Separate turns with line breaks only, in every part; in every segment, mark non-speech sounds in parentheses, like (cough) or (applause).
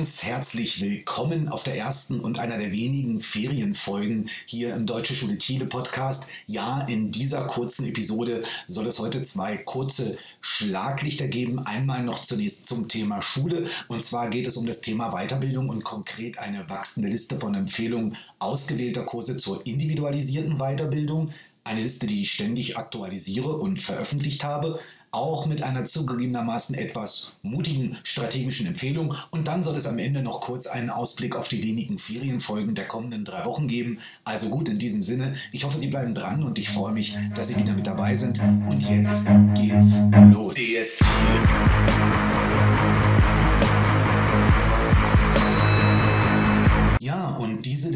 ganz herzlich willkommen auf der ersten und einer der wenigen Ferienfolgen hier im Deutsche Schule Chile Podcast. Ja, in dieser kurzen Episode soll es heute zwei kurze Schlaglichter geben. Einmal noch zunächst zum Thema Schule. Und zwar geht es um das Thema Weiterbildung und konkret eine wachsende Liste von Empfehlungen ausgewählter Kurse zur individualisierten Weiterbildung. Eine Liste, die ich ständig aktualisiere und veröffentlicht habe auch mit einer zugegebenermaßen etwas mutigen strategischen Empfehlung. Und dann soll es am Ende noch kurz einen Ausblick auf die wenigen Ferienfolgen der kommenden drei Wochen geben. Also gut, in diesem Sinne, ich hoffe, Sie bleiben dran und ich freue mich, dass Sie wieder mit dabei sind. Und jetzt geht's los. Diese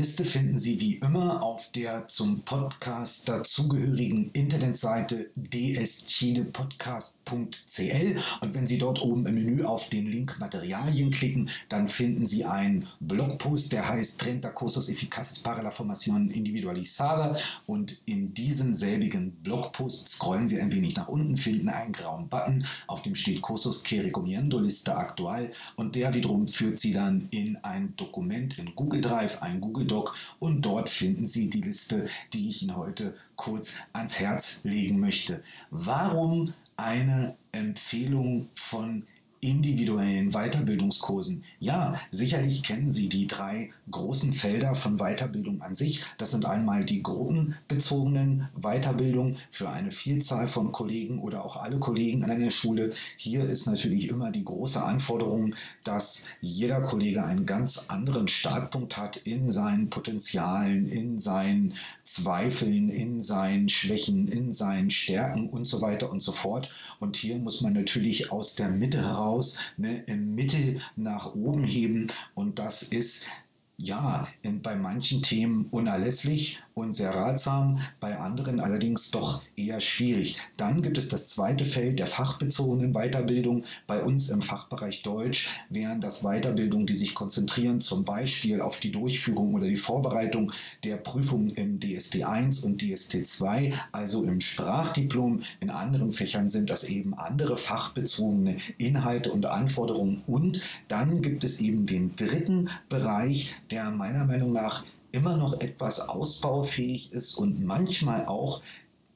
Liste finden Sie wie immer auf der zum Podcast dazugehörigen Internetseite dschilepodcast.cl und wenn Sie dort oben im Menü auf den Link Materialien klicken, dann finden Sie einen Blogpost, der heißt 30 Cursos Eficaces para la Formación Individualizada. Und in diesem selbigen Blogpost scrollen Sie ein wenig nach unten, finden einen grauen Button, auf dem steht Cursos que recomiendo Liste aktuell und der wiederum führt Sie dann in ein Dokument in Google Drive, ein Google Google Doc und dort finden Sie die Liste, die ich Ihnen heute kurz ans Herz legen möchte. Warum eine Empfehlung von individuellen Weiterbildungskursen. Ja, sicherlich kennen Sie die drei großen Felder von Weiterbildung an sich. Das sind einmal die gruppenbezogenen Weiterbildung für eine Vielzahl von Kollegen oder auch alle Kollegen an einer Schule. Hier ist natürlich immer die große Anforderung, dass jeder Kollege einen ganz anderen Startpunkt hat in seinen Potenzialen, in seinen Zweifeln, in seinen Schwächen, in seinen Stärken und so weiter und so fort. Und hier muss man natürlich aus der Mitte heraus ne, im Mittel nach oben heben. Und das ist ja, in, bei manchen Themen unerlässlich und sehr ratsam, bei anderen allerdings doch eher schwierig. Dann gibt es das zweite Feld der fachbezogenen Weiterbildung. Bei uns im Fachbereich Deutsch wären das Weiterbildungen, die sich konzentrieren zum Beispiel auf die Durchführung oder die Vorbereitung der Prüfungen im DSD 1 und DSD 2, also im Sprachdiplom. In anderen Fächern sind das eben andere fachbezogene Inhalte und Anforderungen. Und dann gibt es eben den dritten Bereich, der meiner Meinung nach immer noch etwas ausbaufähig ist und manchmal auch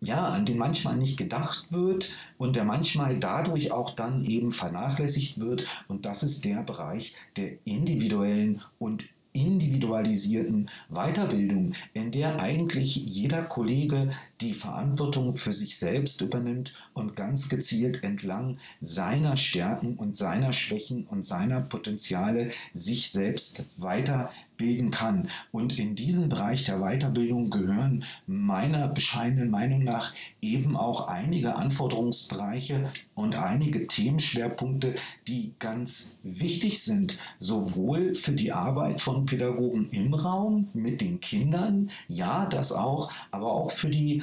ja, an den manchmal nicht gedacht wird und der manchmal dadurch auch dann eben vernachlässigt wird. Und das ist der Bereich der individuellen und individualisierten Weiterbildung, in der eigentlich jeder Kollege die Verantwortung für sich selbst übernimmt und ganz gezielt entlang seiner Stärken und seiner Schwächen und seiner Potenziale sich selbst weiterbilden kann. Und in diesen Bereich der Weiterbildung gehören meiner bescheidenen Meinung nach eben auch einige Anforderungsbereiche und einige Themenschwerpunkte, die ganz wichtig sind, sowohl für die Arbeit von Pädagogen im Raum mit den Kindern, ja, das auch, aber auch für die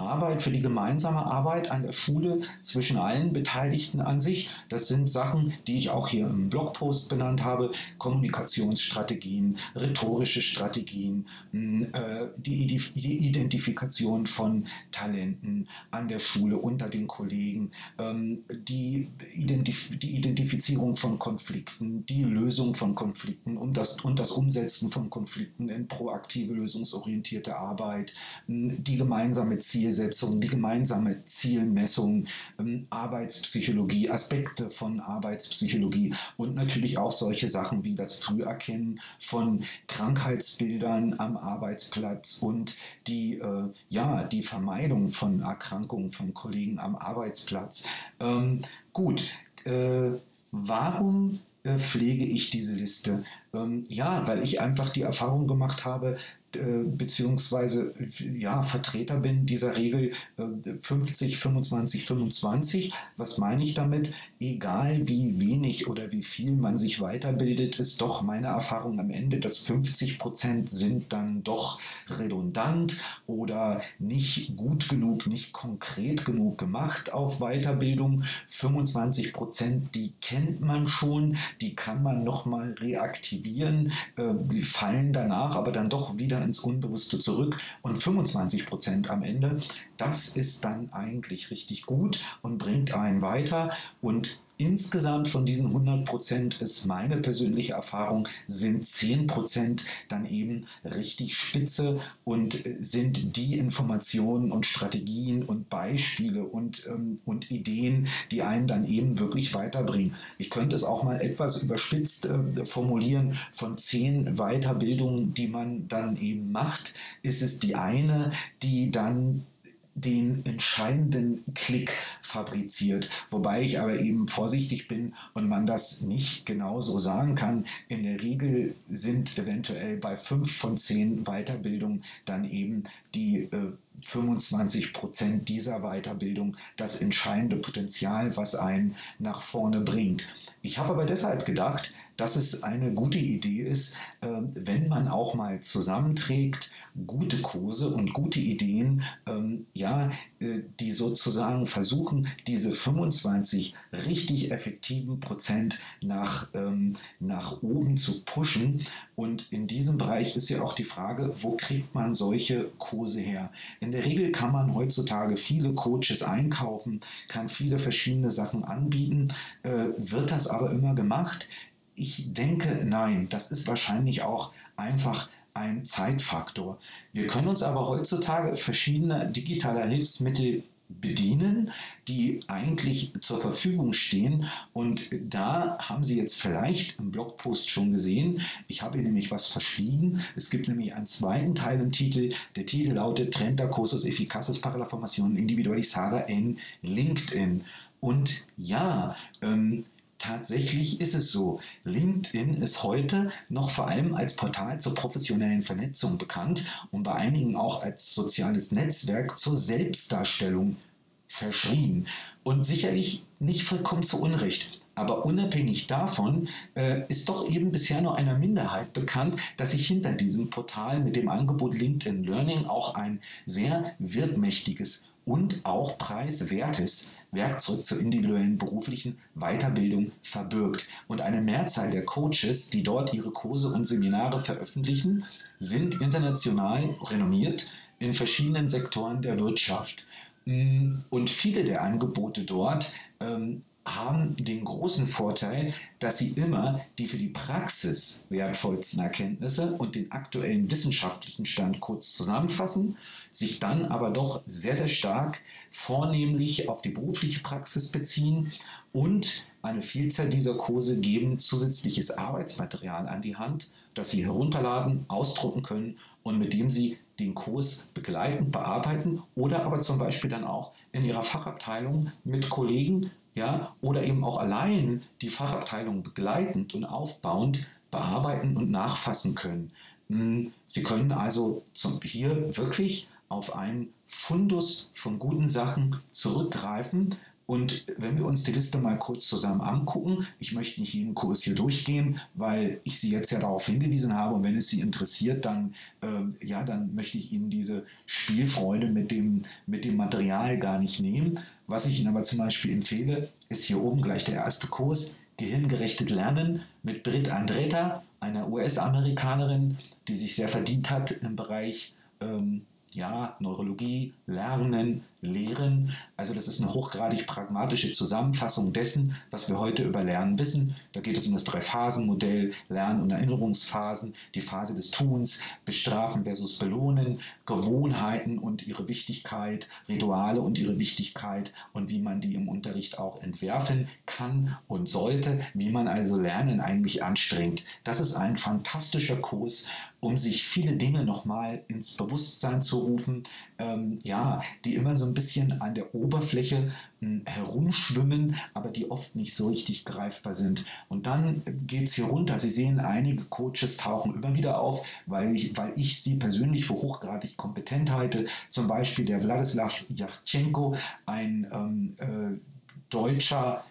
Arbeit, für die gemeinsame Arbeit an der Schule zwischen allen Beteiligten an sich. Das sind Sachen, die ich auch hier im Blogpost benannt habe. Kommunikationsstrategien, rhetorische Strategien, hm, äh, die Identifikation von Talenten an der Schule unter den Kollegen, ähm, die, Identif die Identifizierung von Konflikten, die Lösung von Konflikten und das, und das Umsetzen von Konflikten in proaktive, lösungsorientierte Arbeit, hm, die gemeinsame Ziele Zielsetzung, die gemeinsame Zielmessung, ähm, Arbeitspsychologie, Aspekte von Arbeitspsychologie und natürlich auch solche Sachen wie das Früherkennen von Krankheitsbildern am Arbeitsplatz und die, äh, ja, die Vermeidung von Erkrankungen von Kollegen am Arbeitsplatz. Ähm, gut, äh, warum äh, pflege ich diese Liste? Ähm, ja, weil ich einfach die Erfahrung gemacht habe, beziehungsweise ja, Vertreter bin dieser Regel 50, 25, 25. Was meine ich damit? Egal wie wenig oder wie viel man sich weiterbildet, ist doch meine Erfahrung am Ende, dass 50 Prozent sind dann doch redundant oder nicht gut genug, nicht konkret genug gemacht auf Weiterbildung. 25 Prozent, die kennt man schon, die kann man nochmal reaktivieren, äh, die fallen danach aber dann doch wieder ins Unbewusste zurück und 25 Prozent am Ende, das ist dann eigentlich richtig gut und bringt einen weiter. Und insgesamt von diesen 100 Prozent ist meine persönliche Erfahrung, sind 10 Prozent dann eben richtig spitze und äh, sind die Informationen und Strategien und Beispiele und, ähm, und Ideen, die einen dann eben wirklich weiterbringen. Ich könnte es auch mal etwas überspitzt äh, formulieren. Von zehn Weiterbildungen, die man dann eben macht, ist es die eine, die dann den entscheidenden Klick fabriziert. Wobei ich aber eben vorsichtig bin und man das nicht genauso sagen kann. In der Regel sind eventuell bei fünf von zehn Weiterbildungen dann eben die äh, 25 Prozent dieser Weiterbildung das entscheidende Potenzial, was einen nach vorne bringt. Ich habe aber deshalb gedacht, dass es eine gute Idee ist, äh, wenn man auch mal zusammenträgt, gute Kurse und gute Ideen, ähm, ja, äh, die sozusagen versuchen, diese 25 richtig effektiven Prozent nach, ähm, nach oben zu pushen. Und in diesem Bereich ist ja auch die Frage, wo kriegt man solche Kurse her? In der Regel kann man heutzutage viele Coaches einkaufen, kann viele verschiedene Sachen anbieten. Äh, wird das aber immer gemacht? Ich denke, nein, das ist wahrscheinlich auch einfach ein Zeitfaktor. Wir können uns aber heutzutage verschiedener digitaler Hilfsmittel bedienen, die eigentlich zur Verfügung stehen. Und da haben Sie jetzt vielleicht im Blogpost schon gesehen, ich habe hier nämlich was verschwiegen. Es gibt nämlich einen zweiten Teil im Titel. Der Titel lautet Trenta Cursos Eficaces para la Formación Individualizada en LinkedIn. Und ja, ähm, Tatsächlich ist es so. LinkedIn ist heute noch vor allem als Portal zur professionellen Vernetzung bekannt und bei einigen auch als soziales Netzwerk zur Selbstdarstellung verschrien. Und sicherlich nicht vollkommen zu Unrecht. Aber unabhängig davon äh, ist doch eben bisher nur einer Minderheit bekannt, dass sich hinter diesem Portal mit dem Angebot LinkedIn Learning auch ein sehr wirkmächtiges und auch preiswertes Werkzeug zur individuellen beruflichen Weiterbildung verbirgt. Und eine Mehrzahl der Coaches, die dort ihre Kurse und Seminare veröffentlichen, sind international renommiert in verschiedenen Sektoren der Wirtschaft. Mm, und viele der Angebote dort ähm, haben den großen Vorteil, dass sie immer die für die Praxis wertvollsten Erkenntnisse und den aktuellen wissenschaftlichen Stand kurz zusammenfassen, sich dann aber doch sehr, sehr stark vornehmlich auf die berufliche Praxis beziehen und eine Vielzahl dieser Kurse geben zusätzliches Arbeitsmaterial an die Hand, das Sie herunterladen, ausdrucken können und mit dem Sie den Kurs begleiten, bearbeiten oder aber zum Beispiel dann auch in Ihrer Fachabteilung mit Kollegen ja, oder eben auch allein die Fachabteilung begleitend und aufbauend bearbeiten und nachfassen können. Hm, Sie können also zum, hier wirklich auf einen Fundus von guten Sachen zurückgreifen. Und wenn wir uns die Liste mal kurz zusammen angucken, ich möchte nicht jeden Kurs hier durchgehen, weil ich Sie jetzt ja darauf hingewiesen habe und wenn es Sie interessiert, dann, äh, ja, dann möchte ich Ihnen diese Spielfreude mit dem, mit dem Material gar nicht nehmen. Was ich Ihnen aber zum Beispiel empfehle, ist hier oben gleich der erste Kurs, Gehirngerechtes Lernen mit Britt Andretta, einer US-Amerikanerin, die sich sehr verdient hat im Bereich ähm, ja, Neurologie, Lernen, Lehren. Also das ist eine hochgradig pragmatische Zusammenfassung dessen, was wir heute über Lernen wissen. Da geht es um das Drei-Phasen-Modell, Lern- und Erinnerungsphasen, die Phase des Tuns, Bestrafen versus Belohnen, Gewohnheiten und ihre Wichtigkeit, Rituale und ihre Wichtigkeit und wie man die im Unterricht auch entwerfen kann und sollte, wie man also Lernen eigentlich anstrengt. Das ist ein fantastischer Kurs, um sich viele Dinge nochmal ins Bewusstsein zu rufen, ähm, ja, die immer so ein bisschen an der Oberfläche äh, herumschwimmen, aber die oft nicht so richtig greifbar sind. Und dann geht es hier runter. Sie sehen, einige Coaches tauchen immer wieder auf, weil ich, weil ich sie persönlich für hochgradig kompetent halte. Zum Beispiel der Wladislav Yachtschenko, ein ähm, äh, deutscher,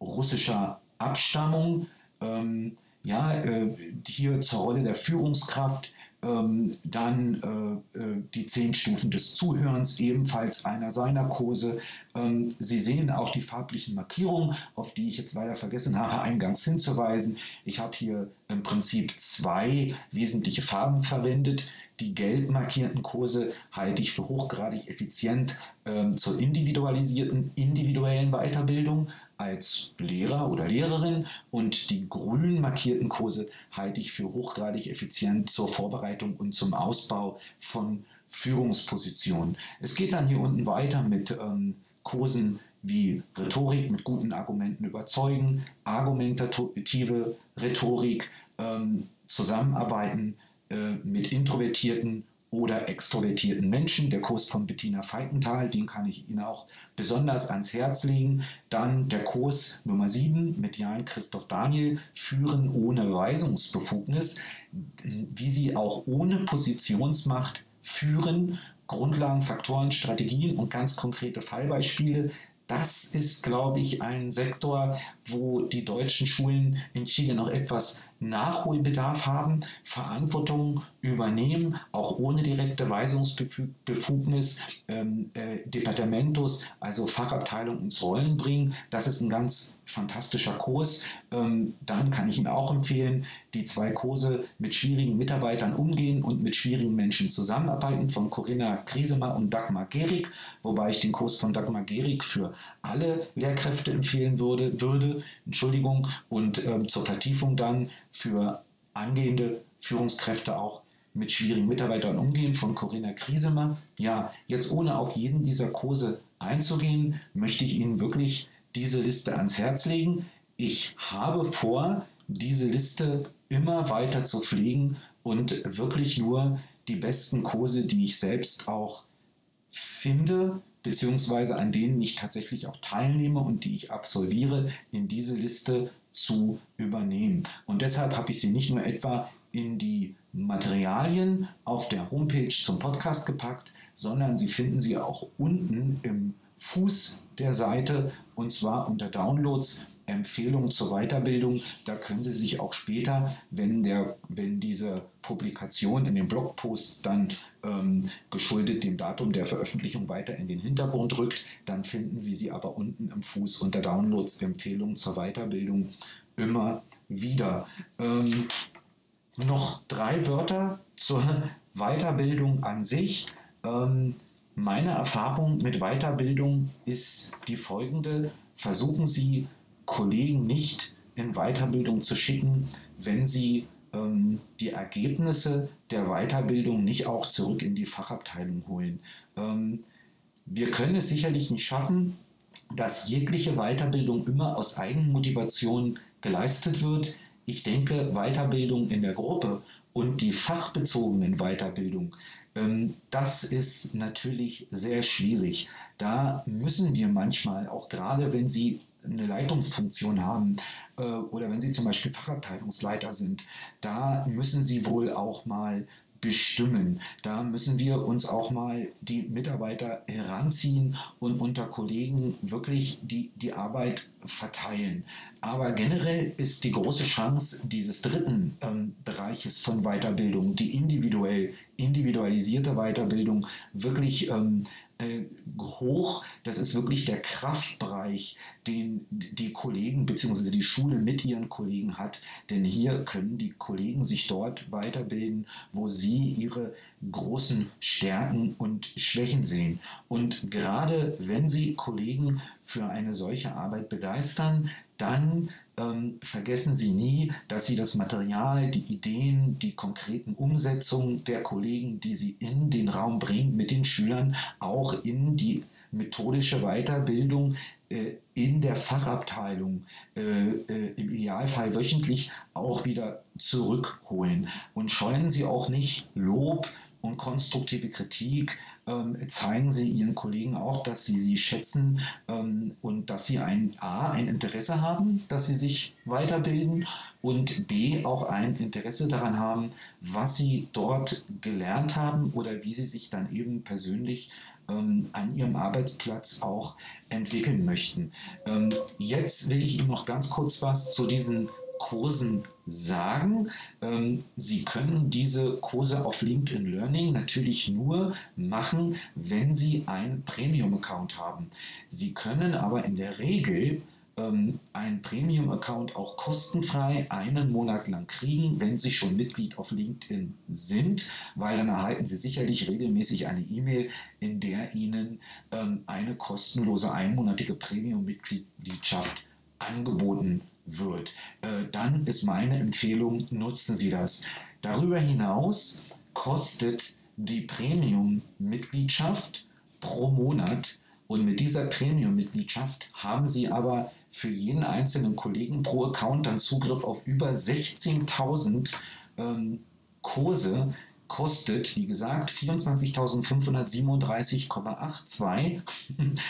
russischer Abstammung. Ähm, ja, äh, hier zur Rolle der Führungskraft, ähm, dann äh, äh, die zehn Stufen des Zuhörens, ebenfalls einer seiner Kurse. Ähm, Sie sehen auch die farblichen Markierungen, auf die ich jetzt leider vergessen habe, eingangs hinzuweisen. Ich habe hier im Prinzip zwei wesentliche Farben verwendet. Die gelb markierten Kurse halte ich für hochgradig effizient ähm, zur individualisierten, individuellen Weiterbildung als Lehrer oder Lehrerin und die grün markierten Kurse halte ich für hochgradig effizient zur Vorbereitung und zum Ausbau von Führungspositionen. Es geht dann hier unten weiter mit ähm, Kursen wie Rhetorik mit guten Argumenten überzeugen, argumentative Rhetorik, ähm, Zusammenarbeiten äh, mit introvertierten oder extrovertierten Menschen. Der Kurs von Bettina Feigenthal, den kann ich Ihnen auch besonders ans Herz legen. Dann der Kurs Nummer 7 mit Jan Christoph Daniel, Führen ohne Weisungsbefugnis, wie Sie auch ohne Positionsmacht führen, Grundlagen, Faktoren, Strategien und ganz konkrete Fallbeispiele das ist, glaube ich, ein Sektor, wo die deutschen Schulen in Chile noch etwas Nachholbedarf haben, Verantwortung übernehmen, auch ohne direkte Weisungsbefugnis, ähm, äh, Departamentos, also Fachabteilung ins Rollen bringen. Das ist ein ganz fantastischer Kurs. Ähm, dann kann ich Ihnen auch empfehlen, die zwei Kurse mit schwierigen Mitarbeitern umgehen und mit schwierigen Menschen zusammenarbeiten von Corinna Kriesemer und Dagmar Gerig, wobei ich den Kurs von Dagmar Gerig für alle Lehrkräfte empfehlen würde, würde Entschuldigung, und ähm, zur Vertiefung dann für angehende Führungskräfte auch mit schwierigen Mitarbeitern umgehen von Corinna Kriesemer. Ja, jetzt ohne auf jeden dieser Kurse einzugehen, möchte ich Ihnen wirklich diese Liste ans Herz legen. Ich habe vor, diese Liste immer weiter zu pflegen und wirklich nur die besten Kurse, die ich selbst auch finde, beziehungsweise an denen ich tatsächlich auch teilnehme und die ich absolviere, in diese Liste zu übernehmen. Und deshalb habe ich sie nicht nur etwa in die Materialien auf der Homepage zum Podcast gepackt, sondern Sie finden sie auch unten im Fuß der Seite und zwar unter Downloads Empfehlungen zur Weiterbildung. Da können Sie sich auch später, wenn, der, wenn diese Publikation in den Blogposts dann ähm, geschuldet dem Datum der Veröffentlichung weiter in den Hintergrund rückt, dann finden Sie sie aber unten im Fuß unter Downloads Empfehlungen zur Weiterbildung immer wieder. Ähm, noch drei Wörter zur Weiterbildung an sich. Ähm, meine Erfahrung mit Weiterbildung ist die folgende. Versuchen Sie Kollegen nicht in Weiterbildung zu schicken, wenn sie ähm, die Ergebnisse der Weiterbildung nicht auch zurück in die Fachabteilung holen. Ähm, wir können es sicherlich nicht schaffen, dass jegliche Weiterbildung immer aus Eigenmotivation geleistet wird. Ich denke, Weiterbildung in der Gruppe und die fachbezogenen Weiterbildung, ähm, das ist natürlich sehr schwierig. Da müssen wir manchmal, auch gerade wenn Sie eine Leitungsfunktion haben äh, oder wenn Sie zum Beispiel Fachabteilungsleiter sind, da müssen Sie wohl auch mal bestimmen. Da müssen wir uns auch mal die Mitarbeiter heranziehen und unter Kollegen wirklich die, die Arbeit verteilen. Aber generell ist die große Chance dieses dritten ähm, Bereiches von Weiterbildung, die individuell, individualisierte Weiterbildung, wirklich ähm, äh, hoch. Das ist wirklich der Kraftbereich, den die Kollegen bzw. die Schule mit ihren Kollegen hat. Denn hier können die Kollegen sich dort weiterbilden, wo sie ihre großen Stärken und Schwächen sehen. Und gerade wenn Sie Kollegen für eine solche Arbeit begeistern, dann ähm, vergessen Sie nie, dass Sie das Material, die Ideen, die konkreten Umsetzungen der Kollegen, die Sie in den Raum bringen, mit den Schülern auch in die methodische Weiterbildung äh, in der Fachabteilung äh, äh, im Idealfall wöchentlich auch wieder zurückholen. Und scheuen Sie auch nicht Lob und konstruktive Kritik ähm, zeigen sie ihren Kollegen auch, dass sie sie schätzen ähm, und dass sie ein A, ein Interesse haben, dass sie sich weiterbilden und B, auch ein Interesse daran haben, was sie dort gelernt haben oder wie sie sich dann eben persönlich ähm, an ihrem Arbeitsplatz auch entwickeln möchten. Ähm, jetzt will ich Ihnen noch ganz kurz was zu diesen Kursen sagen. Ähm, Sie können diese Kurse auf LinkedIn Learning natürlich nur machen, wenn Sie einen Premium-Account haben. Sie können aber in der Regel ähm, einen Premium-Account auch kostenfrei einen Monat lang kriegen, wenn Sie schon Mitglied auf LinkedIn sind, weil dann erhalten Sie sicherlich regelmäßig eine E-Mail, in der Ihnen ähm, eine kostenlose einmonatige Premium-Mitgliedschaft angeboten wird. Äh, dann ist meine Empfehlung, nutzen Sie das. Darüber hinaus kostet die Premium-Mitgliedschaft pro Monat und mit dieser Premium-Mitgliedschaft haben Sie aber für jeden einzelnen Kollegen pro Account dann Zugriff auf über 16.000 ähm, Kurse. Kostet, wie gesagt, 24.537,82 (laughs)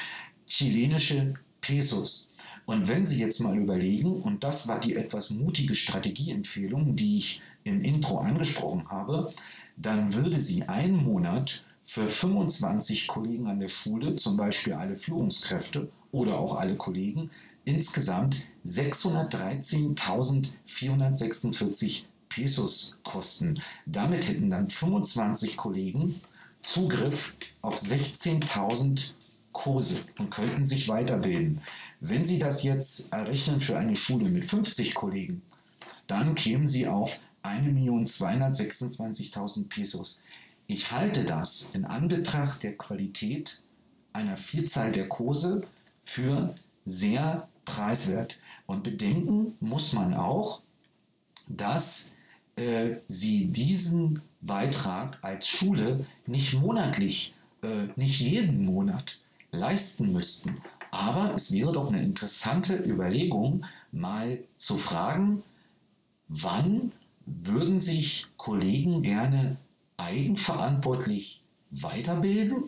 chilenische Pesos. Und wenn Sie jetzt mal überlegen, und das war die etwas mutige Strategieempfehlung, die ich im Intro angesprochen habe, dann würde sie einen Monat für 25 Kollegen an der Schule, zum Beispiel alle Führungskräfte oder auch alle Kollegen, insgesamt 613.446 Pesos kosten. Damit hätten dann 25 Kollegen Zugriff auf 16.000 Kurse und könnten sich weiterbilden. Wenn Sie das jetzt errechnen für eine Schule mit 50 Kollegen, dann kämen Sie auf 1.226.000 Pesos. Ich halte das in Anbetracht der Qualität einer Vielzahl der Kurse für sehr preiswert. Und bedenken muss man auch, dass äh, Sie diesen Beitrag als Schule nicht monatlich, äh, nicht jeden Monat leisten müssten. Aber es wäre doch eine interessante Überlegung, mal zu fragen, wann würden sich Kollegen gerne eigenverantwortlich weiterbilden?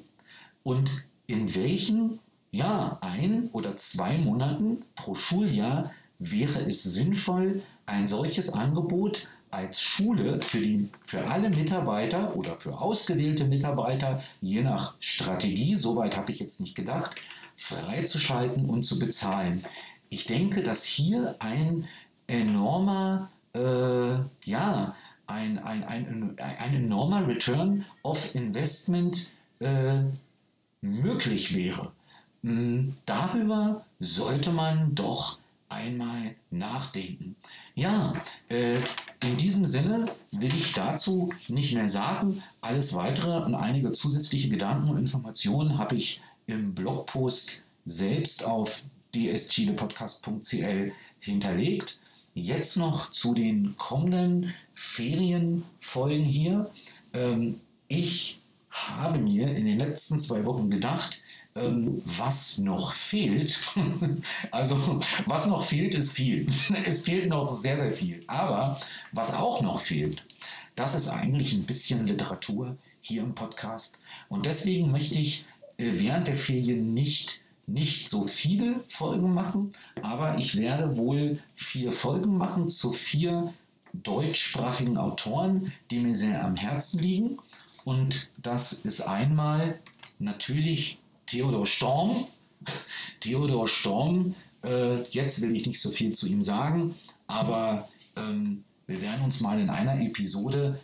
Und in welchen ja, ein oder zwei Monaten pro Schuljahr wäre es sinnvoll, ein solches Angebot als Schule für, die, für alle Mitarbeiter oder für ausgewählte Mitarbeiter, je nach Strategie, soweit habe ich jetzt nicht gedacht, freizuschalten und zu bezahlen. Ich denke, dass hier ein enormer äh, ja, ein, ein, ein, ein enormer Return of Investment äh, möglich wäre. Hm, darüber sollte man doch einmal nachdenken. Ja, äh, in diesem Sinne will ich dazu nicht mehr sagen. Alles weitere und einige zusätzliche Gedanken und Informationen habe ich im Blogpost selbst auf dschilepodcast.cl hinterlegt. Jetzt noch zu den kommenden Ferienfolgen hier. Ähm, ich habe mir in den letzten zwei Wochen gedacht, ähm, was noch fehlt. (laughs) also, was noch fehlt, ist viel. (laughs) es fehlt noch sehr, sehr viel. Aber was auch noch fehlt, das ist eigentlich ein bisschen Literatur hier im Podcast. Und deswegen möchte ich während der Ferien nicht nicht so viele Folgen machen, aber ich werde wohl vier Folgen machen zu vier deutschsprachigen Autoren, die mir sehr am Herzen liegen. Und das ist einmal natürlich Theodor Storm. (laughs) Theodor Storm, äh, jetzt will ich nicht so viel zu ihm sagen, aber ähm, wir werden uns mal in einer Episode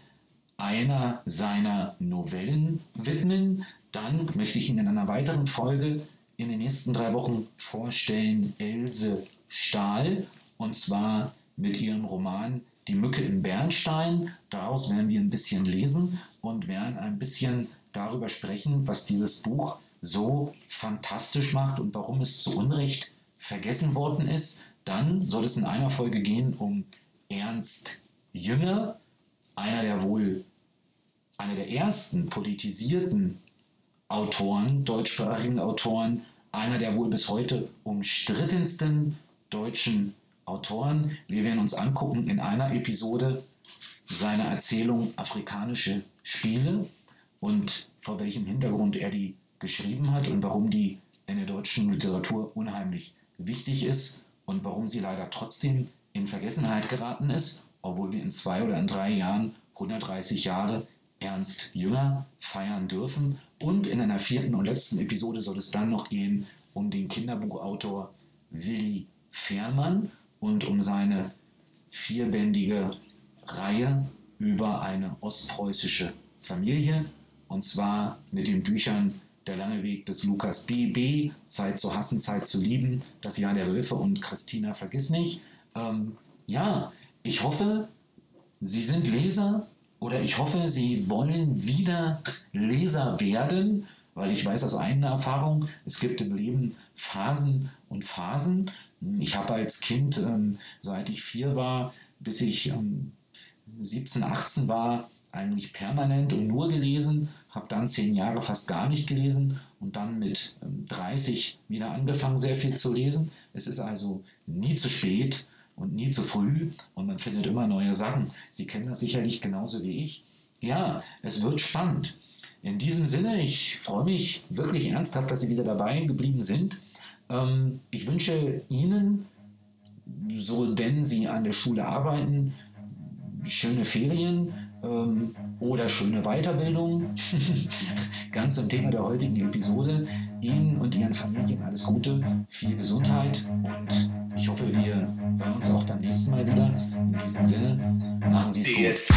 einer seiner Novellen widmen. Dann möchte ich Ihnen in einer weiteren Folge in den nächsten drei Wochen vorstellen Else Stahl und zwar mit ihrem Roman Die Mücke im Bernstein. Daraus werden wir ein bisschen lesen und werden ein bisschen darüber sprechen, was dieses Buch so fantastisch macht und warum es zu Unrecht vergessen worden ist. Dann soll es in einer Folge gehen um Ernst Jünger, einer der wohl einer der ersten politisierten Autoren, deutschsprachigen Autoren, einer der wohl bis heute umstrittensten deutschen Autoren. Wir werden uns angucken in einer Episode seine Erzählung Afrikanische Spiele und vor welchem Hintergrund er die geschrieben hat und warum die in der deutschen Literatur unheimlich wichtig ist und warum sie leider trotzdem in Vergessenheit geraten ist, obwohl wir in zwei oder in drei Jahren 130 Jahre Ernst Jünger feiern dürfen. Und in einer vierten und letzten Episode soll es dann noch gehen um den Kinderbuchautor Willi Fährmann und um seine vierbändige Reihe über eine ostpreußische Familie. Und zwar mit den Büchern Der lange Weg des Lukas B. B. Zeit zu hassen, Zeit zu lieben. Das Jahr der Wölfe und Christina vergiss nicht. Ähm, ja, ich hoffe, Sie sind Leser oder ich hoffe, Sie wollen wieder Leser werden, weil ich weiß aus eigener Erfahrung, es gibt im Leben Phasen und Phasen. Ich habe als Kind, ähm, seit ich vier war, bis ich ähm, 17, 18 war, eigentlich permanent und nur gelesen, habe dann zehn Jahre fast gar nicht gelesen und dann mit 30 ähm, wieder angefangen, sehr viel zu lesen. Es ist also nie zu spät und nie zu früh und man findet immer neue Sachen. Sie kennen das sicherlich genauso wie ich. Ja, es wird spannend. In diesem Sinne, ich freue mich wirklich ernsthaft, dass Sie wieder dabei geblieben sind. Ähm, ich wünsche Ihnen, so denn Sie an der Schule arbeiten, schöne Ferien ähm, oder schöne Weiterbildung. (laughs) Ganz im Thema der heutigen Episode. Ihnen und Ihren Familien alles Gute, viel Gesundheit und ich hoffe, wir hören uns auch beim nächsten Mal wieder. In diesem Sinne, machen Sie es gut.